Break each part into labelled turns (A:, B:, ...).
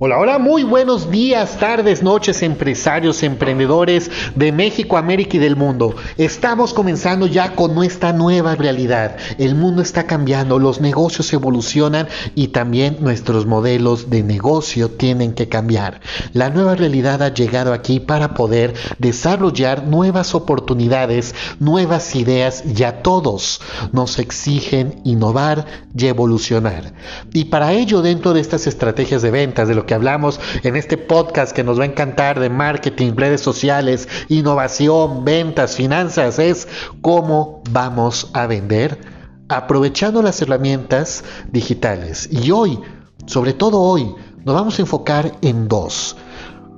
A: Hola, hola, muy buenos días, tardes, noches, empresarios, emprendedores de México, América y del mundo. Estamos comenzando ya con nuestra nueva realidad. El mundo está cambiando, los negocios evolucionan y también nuestros modelos de negocio tienen que cambiar. La nueva realidad ha llegado aquí para poder desarrollar nuevas oportunidades, nuevas ideas y a todos nos exigen innovar y evolucionar. Y para ello, dentro de estas estrategias de ventas, de lo que hablamos en este podcast que nos va a encantar de marketing, redes sociales, innovación, ventas, finanzas, es cómo vamos a vender aprovechando las herramientas digitales. Y hoy, sobre todo hoy, nos vamos a enfocar en dos.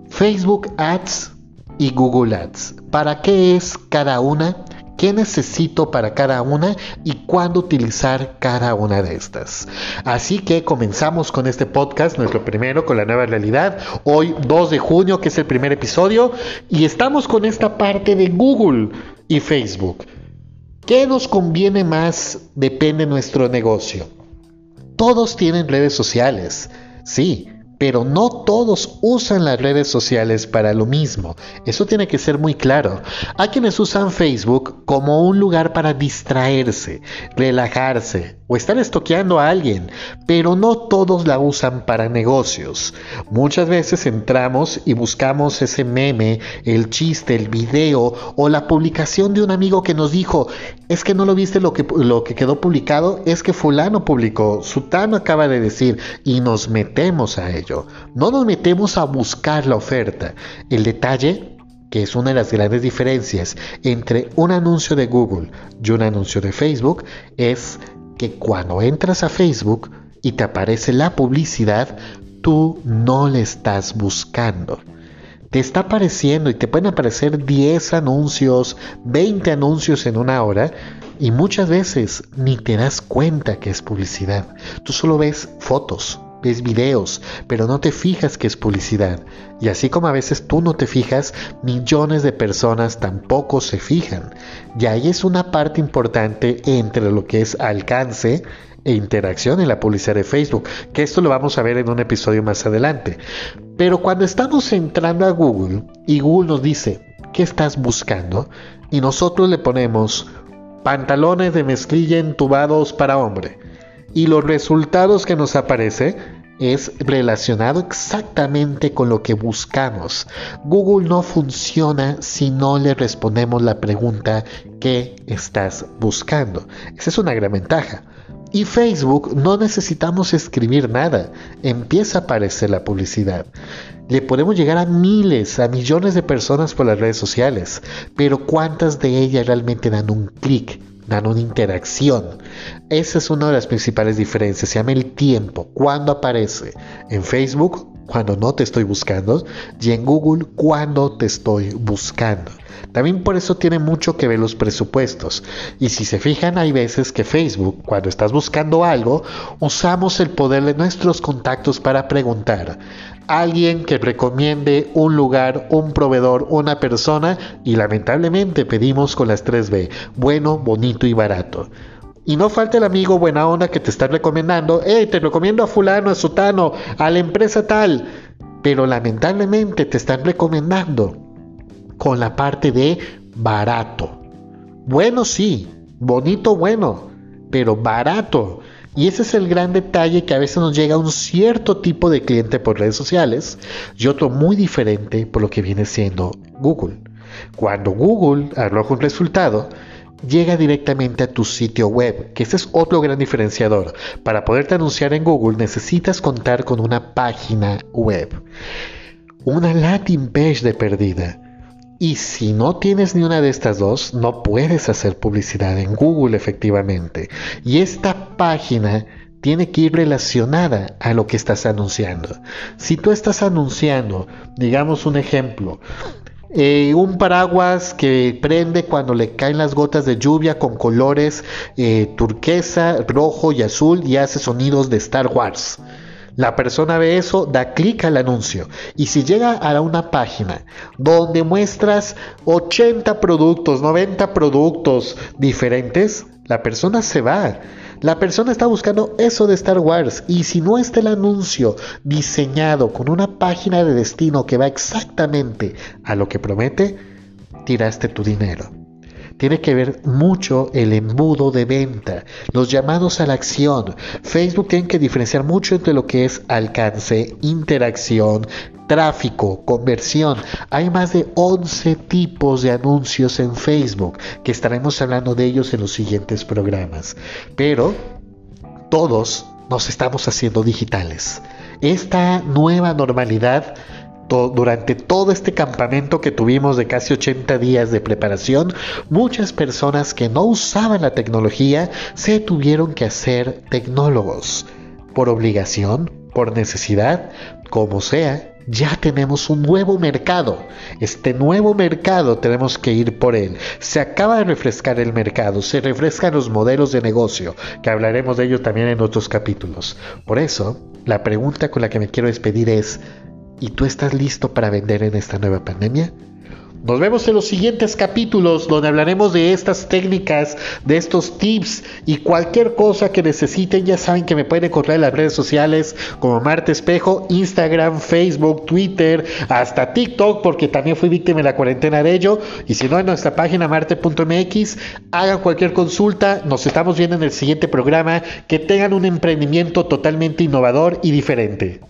A: Facebook Ads y Google Ads. ¿Para qué es cada una? Qué necesito para cada una y cuándo utilizar cada una de estas. Así que comenzamos con este podcast, nuestro primero con la nueva realidad, hoy 2 de junio que es el primer episodio y estamos con esta parte de Google y Facebook. ¿Qué nos conviene más? Depende de nuestro negocio. Todos tienen redes sociales, sí, pero no todos usan las redes sociales para lo mismo. Eso tiene que ser muy claro. Hay quienes usan Facebook como un lugar para distraerse, relajarse o estar estoqueando a alguien, pero no todos la usan para negocios. Muchas veces entramos y buscamos ese meme, el chiste, el video o la publicación de un amigo que nos dijo, es que no lo viste lo que, lo que quedó publicado, es que fulano publicó, sutano acaba de decir y nos metemos a ello. No nos metemos a buscar la oferta. El detalle, que es una de las grandes diferencias entre un anuncio de Google y un anuncio de Facebook, es que cuando entras a Facebook y te aparece la publicidad, tú no le estás buscando. Te está apareciendo y te pueden aparecer 10 anuncios, 20 anuncios en una hora y muchas veces ni te das cuenta que es publicidad. Tú solo ves fotos, ves videos, pero no te fijas que es publicidad. Y así como a veces tú no te fijas, millones de personas tampoco se fijan. Y ahí es una parte importante entre lo que es alcance e interacción en la publicidad de Facebook, que esto lo vamos a ver en un episodio más adelante. Pero cuando estamos entrando a Google y Google nos dice, ¿qué estás buscando? Y nosotros le ponemos pantalones de mezclilla entubados para hombre. Y los resultados que nos aparece es relacionado exactamente con lo que buscamos. Google no funciona si no le respondemos la pregunta ¿qué estás buscando? Esa es una gran ventaja. Y Facebook no necesitamos escribir nada, empieza a aparecer la publicidad. Le podemos llegar a miles, a millones de personas por las redes sociales, pero ¿cuántas de ellas realmente dan un clic? Dan una interacción. Esa es una de las principales diferencias. Se llama el tiempo. Cuando aparece en Facebook, cuando no te estoy buscando, y en Google, cuando te estoy buscando. También por eso tiene mucho que ver los presupuestos. Y si se fijan, hay veces que Facebook, cuando estás buscando algo, usamos el poder de nuestros contactos para preguntar, alguien que recomiende un lugar, un proveedor, una persona y lamentablemente pedimos con las 3B, bueno, bonito y barato. Y no falta el amigo buena onda que te está recomendando, hey, te recomiendo a fulano, a sutano, a la empresa tal. Pero lamentablemente te están recomendando con la parte de barato. Bueno, sí, bonito, bueno, pero barato. Y ese es el gran detalle que a veces nos llega a un cierto tipo de cliente por redes sociales y otro muy diferente por lo que viene siendo Google. Cuando Google arroja un resultado, llega directamente a tu sitio web, que ese es otro gran diferenciador. Para poderte anunciar en Google necesitas contar con una página web, una landing page de perdida y si no tienes ni una de estas dos, no puedes hacer publicidad en Google efectivamente. Y esta página tiene que ir relacionada a lo que estás anunciando. Si tú estás anunciando, digamos un ejemplo, eh, un paraguas que prende cuando le caen las gotas de lluvia con colores eh, turquesa, rojo y azul y hace sonidos de Star Wars. La persona ve eso, da clic al anuncio y si llega a una página donde muestras 80 productos, 90 productos diferentes, la persona se va. La persona está buscando eso de Star Wars y si no está el anuncio diseñado con una página de destino que va exactamente a lo que promete, tiraste tu dinero. Tiene que ver mucho el embudo de venta, los llamados a la acción. Facebook tiene que diferenciar mucho entre lo que es alcance, interacción, tráfico, conversión. Hay más de 11 tipos de anuncios en Facebook que estaremos hablando de ellos en los siguientes programas. Pero todos nos estamos haciendo digitales. Esta nueva normalidad durante todo este campamento que tuvimos de casi 80 días de preparación, muchas personas que no usaban la tecnología se tuvieron que hacer tecnólogos. Por obligación, por necesidad, como sea, ya tenemos un nuevo mercado. Este nuevo mercado tenemos que ir por él. Se acaba de refrescar el mercado, se refrescan los modelos de negocio, que hablaremos de ello también en otros capítulos. Por eso, la pregunta con la que me quiero despedir es, ¿y tú estás listo para vender en esta nueva pandemia? Nos vemos en los siguientes capítulos donde hablaremos de estas técnicas, de estos tips y cualquier cosa que necesiten. Ya saben que me pueden encontrar en las redes sociales como Marte Espejo, Instagram, Facebook, Twitter, hasta TikTok, porque también fui víctima de la cuarentena de ello. Y si no, en nuestra página marte.mx, hagan cualquier consulta. Nos estamos viendo en el siguiente programa. Que tengan un emprendimiento totalmente innovador y diferente.